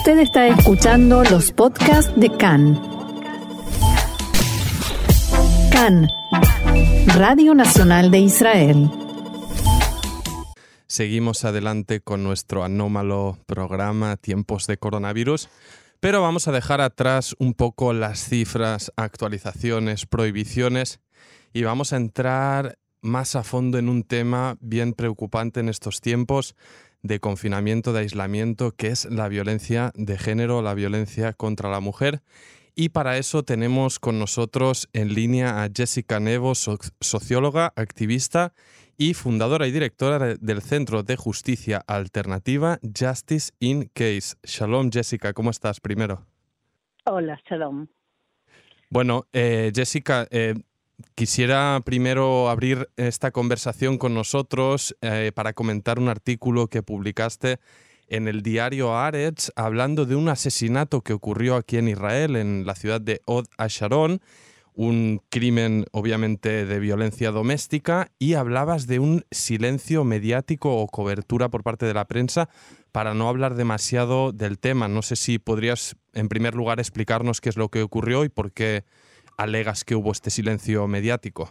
Usted está escuchando los podcasts de CAN. CAN, Radio Nacional de Israel. Seguimos adelante con nuestro anómalo programa Tiempos de Coronavirus, pero vamos a dejar atrás un poco las cifras, actualizaciones, prohibiciones y vamos a entrar más a fondo en un tema bien preocupante en estos tiempos de confinamiento, de aislamiento, que es la violencia de género, la violencia contra la mujer. Y para eso tenemos con nosotros en línea a Jessica Nevo, socióloga, activista y fundadora y directora del Centro de Justicia Alternativa Justice in Case. Shalom, Jessica, ¿cómo estás primero? Hola, shalom. Bueno, eh, Jessica, eh, Quisiera primero abrir esta conversación con nosotros eh, para comentar un artículo que publicaste en el diario Aretz hablando de un asesinato que ocurrió aquí en Israel, en la ciudad de Od Asharon, un crimen obviamente de violencia doméstica, y hablabas de un silencio mediático o cobertura por parte de la prensa para no hablar demasiado del tema. No sé si podrías, en primer lugar, explicarnos qué es lo que ocurrió y por qué alegas que hubo este silencio mediático?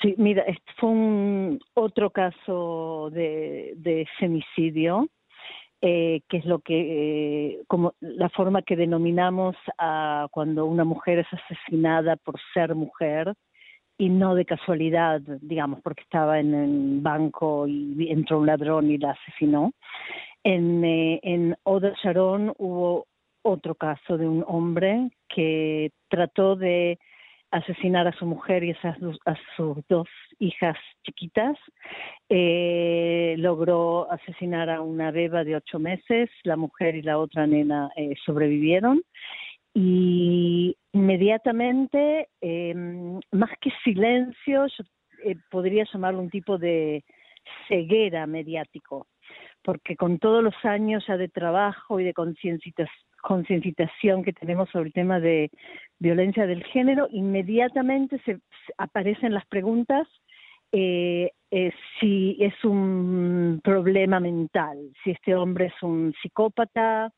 Sí, mira, fue un otro caso de, femicidio, eh, que es lo que, eh, como la forma que denominamos a cuando una mujer es asesinada por ser mujer y no de casualidad, digamos, porque estaba en el banco y entró un ladrón y la asesinó. En, eh, en Oda Sharon hubo otro caso de un hombre que trató de asesinar a su mujer y a sus dos hijas chiquitas. Eh, logró asesinar a una beba de ocho meses, la mujer y la otra nena eh, sobrevivieron. Y inmediatamente, em, más que silencio, yo eh, podría llamarlo un tipo de ceguera mediático, porque con todos los años ya de trabajo y de concienciación que tenemos sobre el tema de violencia del género, inmediatamente se, aparecen las preguntas eh, eh, si es un problema mental, si este hombre es un psicópata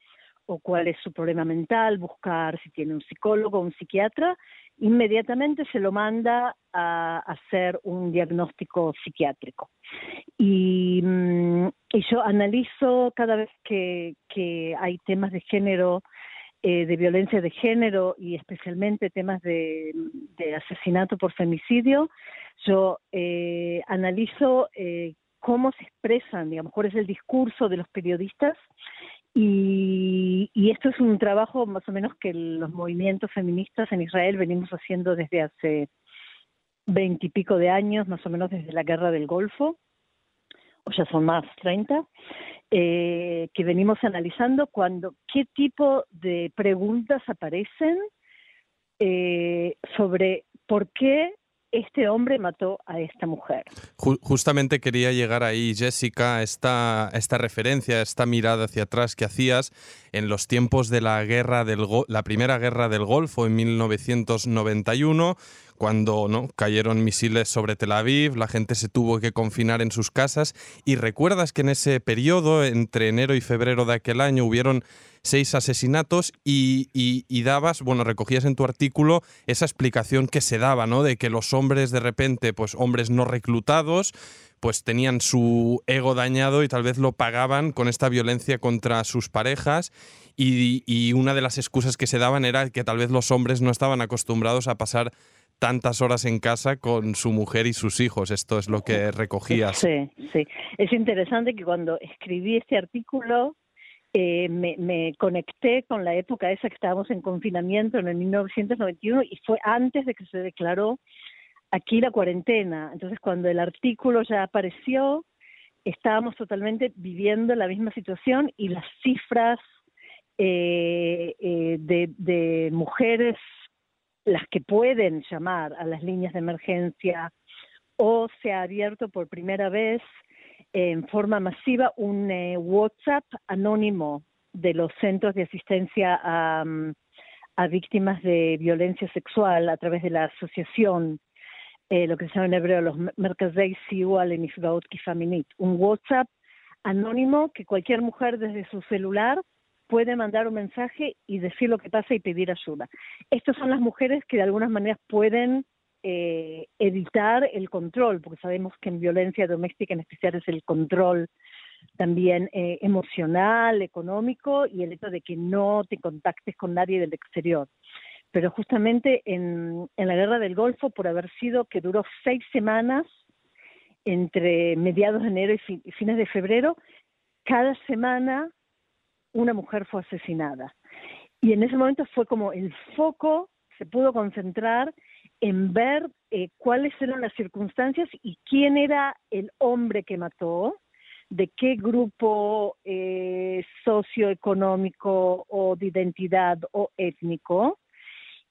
o cuál es su problema mental, buscar si tiene un psicólogo o un psiquiatra, inmediatamente se lo manda a hacer un diagnóstico psiquiátrico. Y, mm, yo analizo cada vez que, hay temas de género, eh, de violencia de género y especialmente temas de, asesinato por femicidio, yo eh, analizo eh, cómo se expresan, digamos, cuál es el discurso de los periodistas. Y, esto es un trabajo más o menos que los movimientos feministas en Israel venimos haciendo desde hace veintipico de años, más o menos desde la guerra del Golfo, o ya son más, treinta, eh, que venimos analizando cuando qué tipo de preguntas aparecen eh, sobre por qué este hombre mató a esta mujer. Justamente quería llegar ahí, Jessica, esta, esta referencia, esta mirada hacia atrás que hacías en los tiempos de la guerra del la primera guerra del Golfo en 1991 cuando ¿no? cayeron misiles sobre Tel Aviv, la gente se tuvo que confinar en sus casas y recuerdas que en ese periodo, entre enero y febrero de aquel año, hubieron seis asesinatos y, y, dabas, bueno, recogías en tu artículo esa explicación que se daba, ¿no? De que los hombres de repente, pues hombres no reclutados, pues tenían su ego dañado y tal vez lo pagaban con esta violencia contra sus parejas y, y una de las excusas que se daban era que tal vez los hombres no estaban acostumbrados a pasar tantas horas en casa con su mujer y sus hijos. Esto es lo que recogías. Sí, sí. Es interesante que cuando escribí este artículo eh, me, conecté con la época esa que estábamos en confinamiento en el 1991 y fue antes de que se declaró aquí la cuarentena. Entonces cuando el artículo ya apareció, estábamos totalmente viviendo la misma situación y las cifras eh, eh, de mujeres las que pueden llamar a las líneas de emergencia o se ha abierto por primera vez en forma masiva un eh, WhatsApp anónimo de los centros de asistencia a, víctimas de violencia sexual a través de la asociación, eh, lo que se llama en hebreo los Merkazei Siua Lenifgaot Kifaminit, un WhatsApp anónimo que cualquier mujer desde su celular puede mandar un mensaje y decir lo que pasa y pedir ayuda. Estas son las mujeres que de algunas maneras pueden eh, evitar el control, porque sabemos que en violencia doméstica en especial es el control también eh, emocional, económico y el hecho de que no te contactes con nadie del exterior. Pero justamente en, en la guerra del Golfo, por haber sido que duró seis semanas entre mediados de enero y fines de febrero, cada semana una mujer fue asesinada. Y en ese momento fue como el foco se pudo concentrar en ver eh, cuáles eran las circunstancias y quién era el hombre que mató, de qué grupo eh, socioeconómico o de identidad o étnico.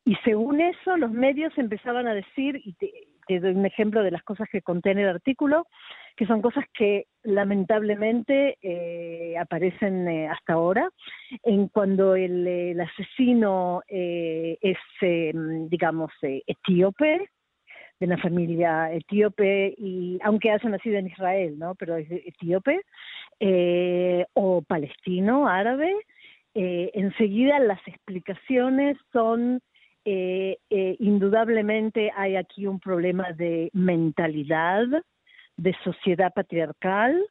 Y según eso, los medios empezaban a decir, y te doy un ejemplo de las cosas que contiene el artículo, que son cosas que lamentablemente eh, aparecen eh, hasta ahora. En cuando el, asesino eh, es, digamos, etíope, de una familia etíope, y aunque haya nacido en Israel, ¿no? Pero es etíope, o palestino, árabe, enseguida las explicaciones son eh, eh, indudablemente hay aquí un problema de mentalidad, de sociedad patriarcal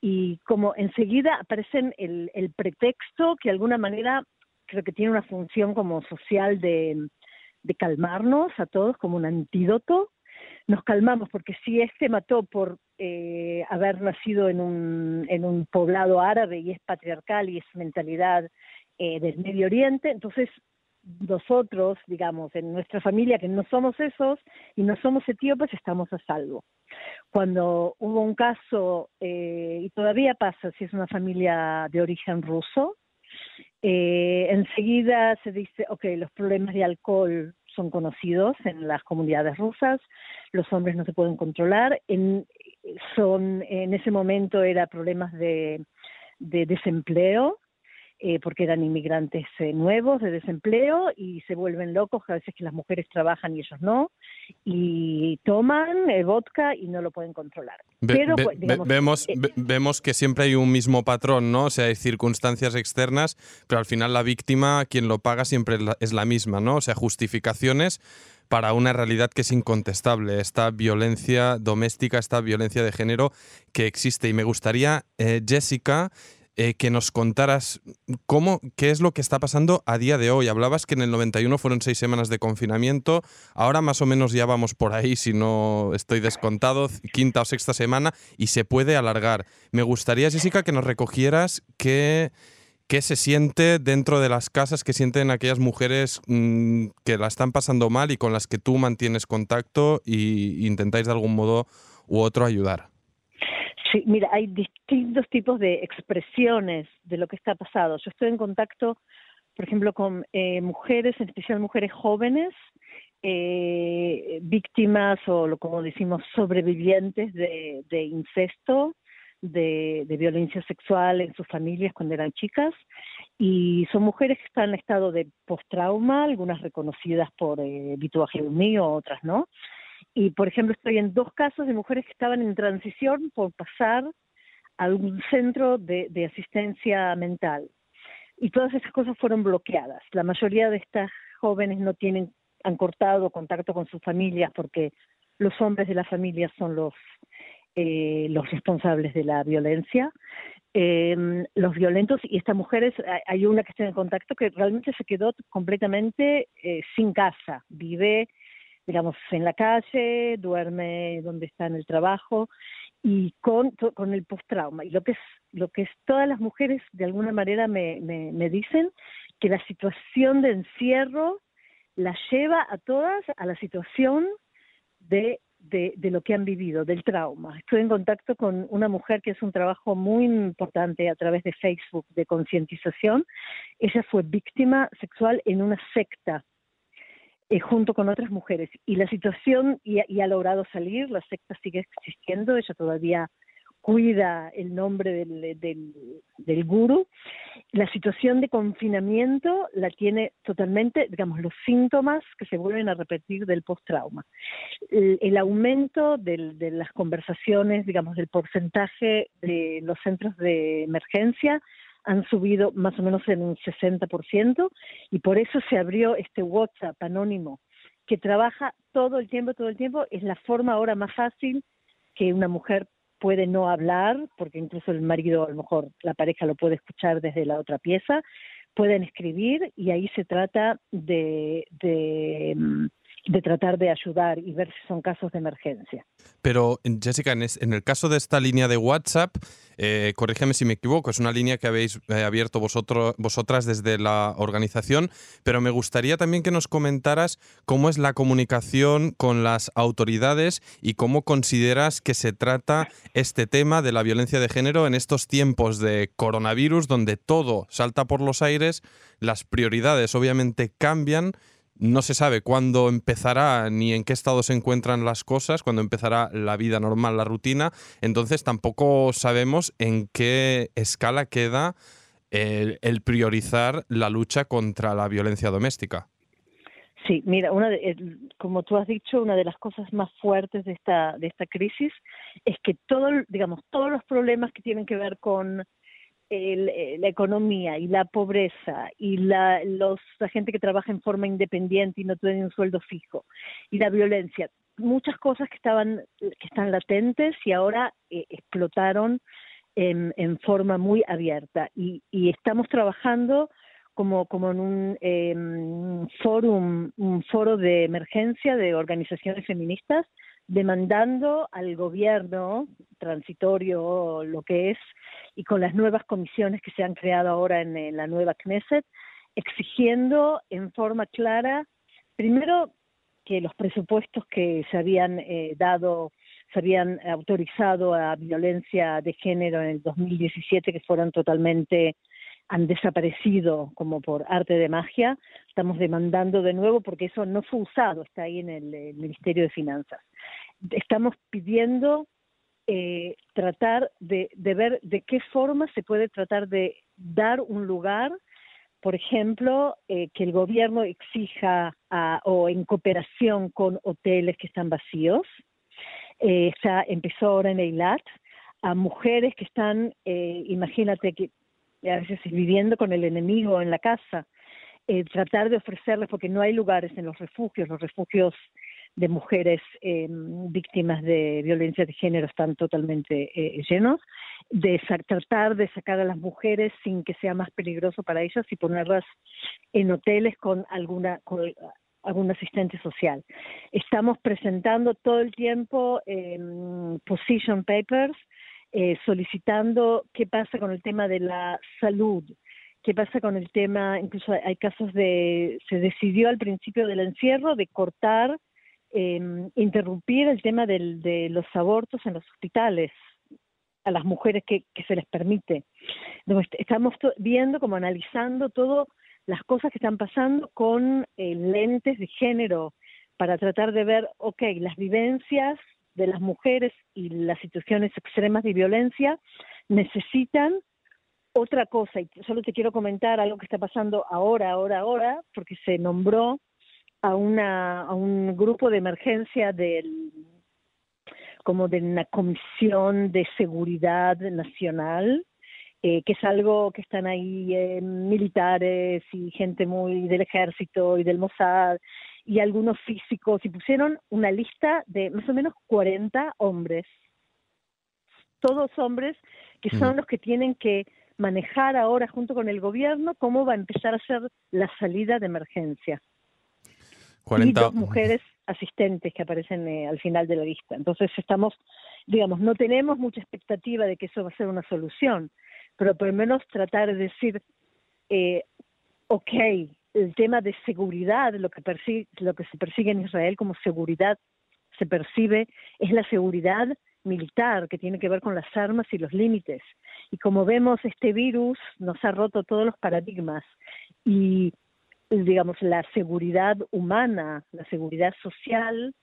y como enseguida aparecen el, el pretexto que de alguna manera creo que tiene una función como social de, calmarnos a todos como un antídoto. Nos calmamos porque si este mató por eh, haber nacido en un, en un poblado árabe y es patriarcal y es mentalidad eh, del Medio Oriente, entonces nosotros, digamos, en nuestra familia, que no somos esos y no somos etíopes, estamos a salvo. Cuando hubo un caso, eh, y todavía pasa si es una familia de origen ruso, eh, enseguida se dice, ok, los problemas de alcohol son conocidos en las comunidades rusas, los hombres no se pueden controlar, en, son, en ese momento era problemas de, de desempleo, eh, porque eran inmigrantes eh, nuevos de desempleo y se vuelven locos a veces que las mujeres trabajan y ellos no, y toman el vodka y no lo pueden controlar. Pero, pues, vemos, eh, vemos que siempre hay un mismo patrón, ¿no? O sea, hay circunstancias externas, pero al final la víctima, quien lo paga, siempre es la misma, ¿no? O sea, justificaciones para una realidad que es incontestable, esta violencia doméstica, esta violencia de género que existe. Y me gustaría, Jessica, eh, que nos contaras cómo, qué es lo que está pasando a día de hoy. Hablabas que en el 91 fueron seis semanas de confinamiento, ahora más o menos ya vamos por ahí, si no estoy descontado, quinta o sexta semana, y se puede alargar. Me gustaría, Jessica, que nos recogieras qué, qué se siente dentro de las casas, qué sienten aquellas mujeres mm, que la están pasando mal y con las que tú mantienes contacto e intentáis de algún modo u otro ayudar. Sí, mira, hay distintos tipos de expresiones de lo que está pasando. Yo estoy en contacto, por ejemplo, con eh, mujeres, en especial mujeres jóvenes, eh, víctimas o como decimos sobrevivientes de, incesto, de, violencia sexual en sus familias cuando eran chicas y son mujeres que están en estado de post-trauma, algunas reconocidas por eh, Vito mío, otras no, y, por ejemplo, estoy en dos casos de mujeres que estaban en transición por pasar a un centro de, asistencia mental. Y todas esas cosas fueron bloqueadas. La mayoría de estas jóvenes no tienen, han cortado contacto con sus familias porque los hombres de la familia son los, eh, los responsables de la violencia. Eh, los violentos y estas mujeres, hay una que está en contacto que realmente se quedó completamente eh, sin casa, vive digamos, en la calle, duerme donde está en el trabajo y con, con el post-trauma. Y lo que, es, lo que es todas las mujeres de alguna manera me, me, dicen que la situación de encierro la lleva a todas a la situación de, de, de, lo que han vivido, del trauma. Estoy en contacto con una mujer que es un trabajo muy importante a través de Facebook de concientización. Ella fue víctima sexual en una secta eh, junto con otras mujeres. Y la situación, y, ha logrado salir, la secta sigue existiendo, ella todavía cuida el nombre del, del, del guru. La situación de confinamiento la tiene totalmente, digamos, los síntomas que se vuelven a repetir del post-trauma. El, el, aumento del, de las conversaciones, digamos, del porcentaje de los centros de emergencia han subido más o menos en un 60% y por eso se abrió este WhatsApp anónimo que trabaja todo el tiempo, todo el tiempo. Es la forma ahora más fácil que una mujer puede no hablar, porque incluso el marido, a lo mejor la pareja lo puede escuchar desde la otra pieza, pueden escribir y ahí se trata de, de mm, de tratar de ayudar y ver si son casos de emergencia. Pero, Jessica, en, el caso de esta línea de WhatsApp, eh, corrígeme si me equivoco, es una línea que habéis eh, abierto vosotros, vosotras desde la organización, pero me gustaría también que nos comentaras cómo es la comunicación con las autoridades y cómo consideras que se trata este tema de la violencia de género en estos tiempos de coronavirus, donde todo salta por los aires, las prioridades obviamente cambian no se sabe cuándo empezará ni en qué estado se encuentran las cosas, cuándo empezará la vida normal, la rutina. Entonces tampoco sabemos en qué escala queda el, priorizar la lucha contra la violencia doméstica. Sí, mira, una como tú has dicho, una de las cosas más fuertes de esta de esta crisis es que todo, digamos, todos los problemas que tienen que ver con eh, la economía y la pobreza y la, los, la gente que trabaja en forma independiente y no tiene un sueldo fijo y la violencia, muchas cosas que estaban que están latentes y ahora eh, explotaron en, forma muy abierta. Y, y estamos trabajando como, como en un eh, fórum, un foro de emergencia de organizaciones feministas demandando al gobierno transitorio, lo que es, y con las nuevas comisiones que se han creado ahora en, la nueva Knesset, exigiendo en forma clara, primero, que los presupuestos que se habían eh, dado, se habían autorizado a violencia de género en el 2017, que fueron totalmente han desaparecido como por arte de magia. Estamos demandando de nuevo porque eso no fue usado, está ahí en el, Ministerio de Finanzas. Estamos pidiendo eh, tratar de, ver de qué forma se puede tratar de dar un lugar, por ejemplo, eh, que el gobierno exija o en cooperación con hoteles que están vacíos. Eh, empezó ahora en Eilat, a mujeres que están, imagínate que a veces viviendo con el enemigo en la casa, eh, tratar de ofrecerles, porque no hay lugares en los refugios, los refugios de mujeres eh, víctimas de violencia de género están totalmente eh, llenos, de tratar de sacar a las mujeres sin que sea más peligroso para ellas y ponerlas en hoteles con alguna con algún asistente social. Estamos presentando todo el tiempo position papers eh, solicitando qué pasa con el tema de la salud, qué pasa con el tema, incluso hay casos de, se decidió al principio del encierro de cortar, em, interrumpir el tema de los abortos en los hospitales a las mujeres que, se les permite. estamos viendo, como analizando todas las cosas que están pasando con eh, lentes de género para tratar de ver, ok, las vivencias de las mujeres y las situaciones extremas de violencia necesitan otra cosa. Y solo te quiero comentar algo que está pasando ahora, ahora, ahora, porque se nombró a, una, a un grupo de emergencia del como de una comisión de seguridad nacional, eh, que es algo que están ahí eh, militares y gente muy del ejército y del Mossad y algunos físicos y pusieron una lista de más o menos 40 hombres, todos hombres que son los que tienen que manejar ahora junto con el gobierno cómo va a empezar a ser la salida de emergencia. 40... Y dos mujeres asistentes que aparecen eh, al final de la lista. Entonces estamos, digamos, no tenemos mucha expectativa de que eso va a ser una solución, pero por lo menos tratar de decir, eh, ok, el tema de seguridad, lo que, persigue, lo que se persigue en Israel como seguridad, se percibe, es la seguridad militar que tiene que ver con las armas y los límites. Y como vemos, este virus nos ha roto todos los paradigmas y, digamos, la seguridad humana, la seguridad social,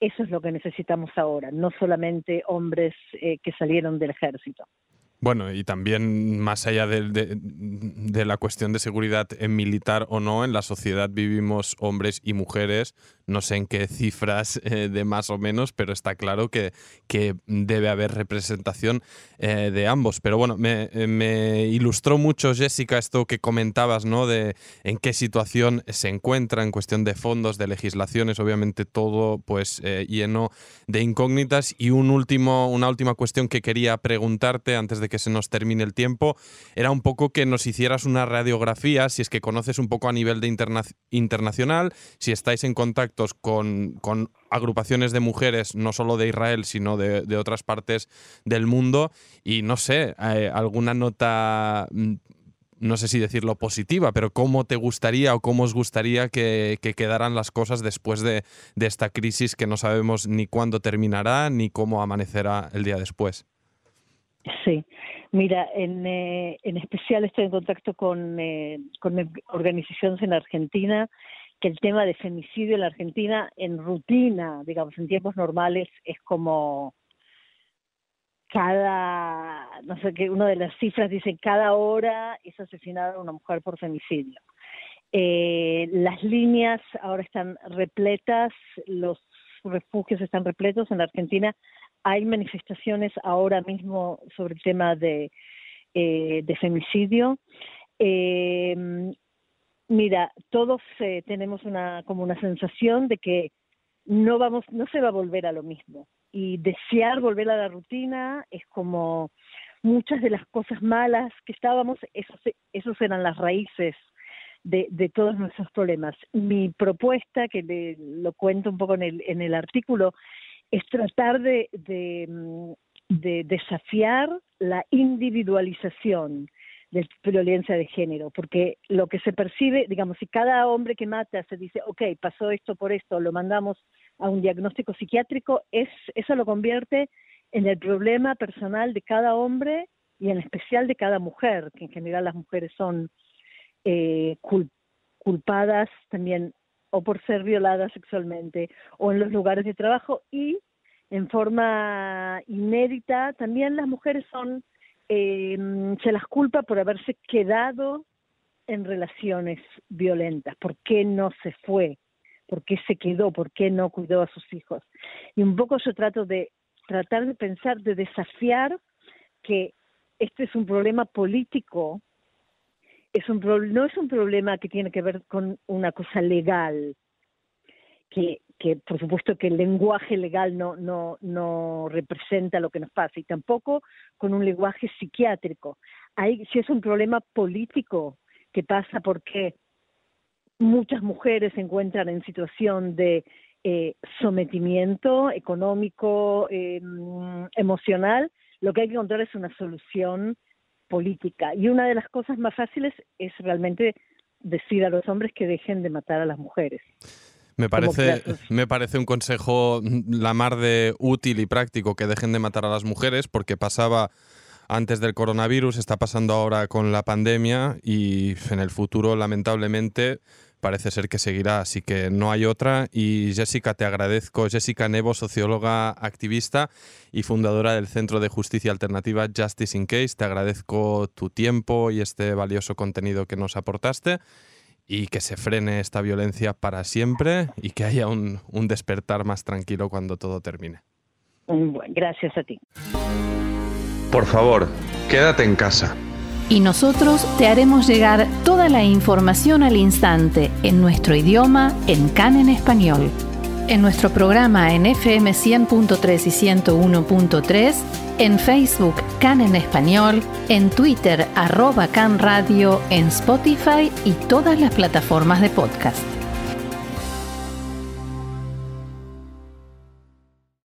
eso es lo que necesitamos ahora, no solamente hombres eh, que salieron del ejército. Bueno, y también más allá de, la cuestión de seguridad en militar o no, en la sociedad vivimos hombres y mujeres, no sé en qué cifras eh, de más o menos, pero está claro que, debe haber representación eh, de ambos. Pero bueno, me, me, ilustró mucho, Jessica, esto que comentabas, ¿no? De en qué situación se encuentra en cuestión de fondos, de legislaciones, obviamente todo pues lleno de incógnitas. Y un último, una última cuestión que quería preguntarte antes de que se nos termine el tiempo, era un poco que nos hicieras una radiografía, si es que conoces un poco a nivel de internacional, si estáis en contactos con, con, agrupaciones de mujeres, no solo de Israel, sino de, de otras partes del mundo, y no sé, eh, alguna nota mm, no sé si decirlo positiva, pero cómo te gustaría o cómo os gustaría que, que quedaran las cosas después de, de, esta crisis que no sabemos ni cuándo terminará ni cómo amanecerá el día después. Sí, mira, en, eh, en especial estoy en contacto con, eh, con organizaciones en Argentina que el tema de femicidio en la Argentina en rutina, digamos, en tiempos normales es como cada, no sé qué, una de las cifras dice cada hora es asesinada una mujer por femicidio. Eh, las líneas ahora están repletas, los refugios están repletos en la Argentina. Hay manifestaciones ahora mismo sobre el tema de, eh, femicidio. Eh, mira, todos eh, tenemos una como una sensación de que no vamos, no se va a volver a lo mismo y desear volver a la rutina es como muchas de las cosas malas que estábamos, esos, esos eran las raíces de, de todos nuestros problemas. Mi propuesta, que le, lo cuento un poco en el, en el artículo, es tratar de, mm, de desafiar la individualización de violencia de género, porque lo que se percibe, digamos, si cada hombre que mata se dice, ok, pasó esto por esto, lo mandamos a un diagnóstico psiquiátrico, es, eso lo convierte en el problema personal de cada hombre y en especial de cada mujer, que en general las mujeres son eh, culpadas también o por ser violadas sexualmente o en los lugares de trabajo y en forma inédita también las mujeres son eh, se las culpa por haberse quedado en relaciones violentas, por qué no se fue, por qué se quedó, por qué no cuidó a sus hijos. Y un poco yo trato de tratar de pensar, de desafiar que este es un problema político, es un no es un problema que tiene que ver con una cosa legal, que, que por supuesto que el lenguaje legal no, no, no representa lo que nos pasa, y tampoco con un lenguaje psiquiátrico. Hay, si es un problema político que pasa porque muchas mujeres se encuentran en situación de eh, sometimiento económico, eh, emocional, lo que hay que encontrar es una solución política. Y una de las cosas más fáciles es realmente decir a los hombres que dejen de matar a las mujeres. Me parece, me parece un consejo la mar de útil y práctico que dejen de matar a las mujeres porque pasaba antes del coronavirus, está pasando ahora con la pandemia y en el futuro lamentablemente parece ser que seguirá, así que no hay otra. Y Jessica, te agradezco. Jessica Nevo, socióloga activista y fundadora del Centro de Justicia Alternativa Justice in Case, te agradezco tu tiempo y este valioso contenido que nos aportaste y que se frene esta violencia para siempre y que haya un, un despertar más tranquilo cuando todo termine. gracias a ti. Por favor, quédate en casa. Y nosotros te haremos llegar toda la información al instante en nuestro idioma en CAN en español. En nuestro programa en FM 100.3 y 101.3 en Facebook Can en Español, en Twitter arroba Can Radio, en Spotify y todas las plataformas de podcast.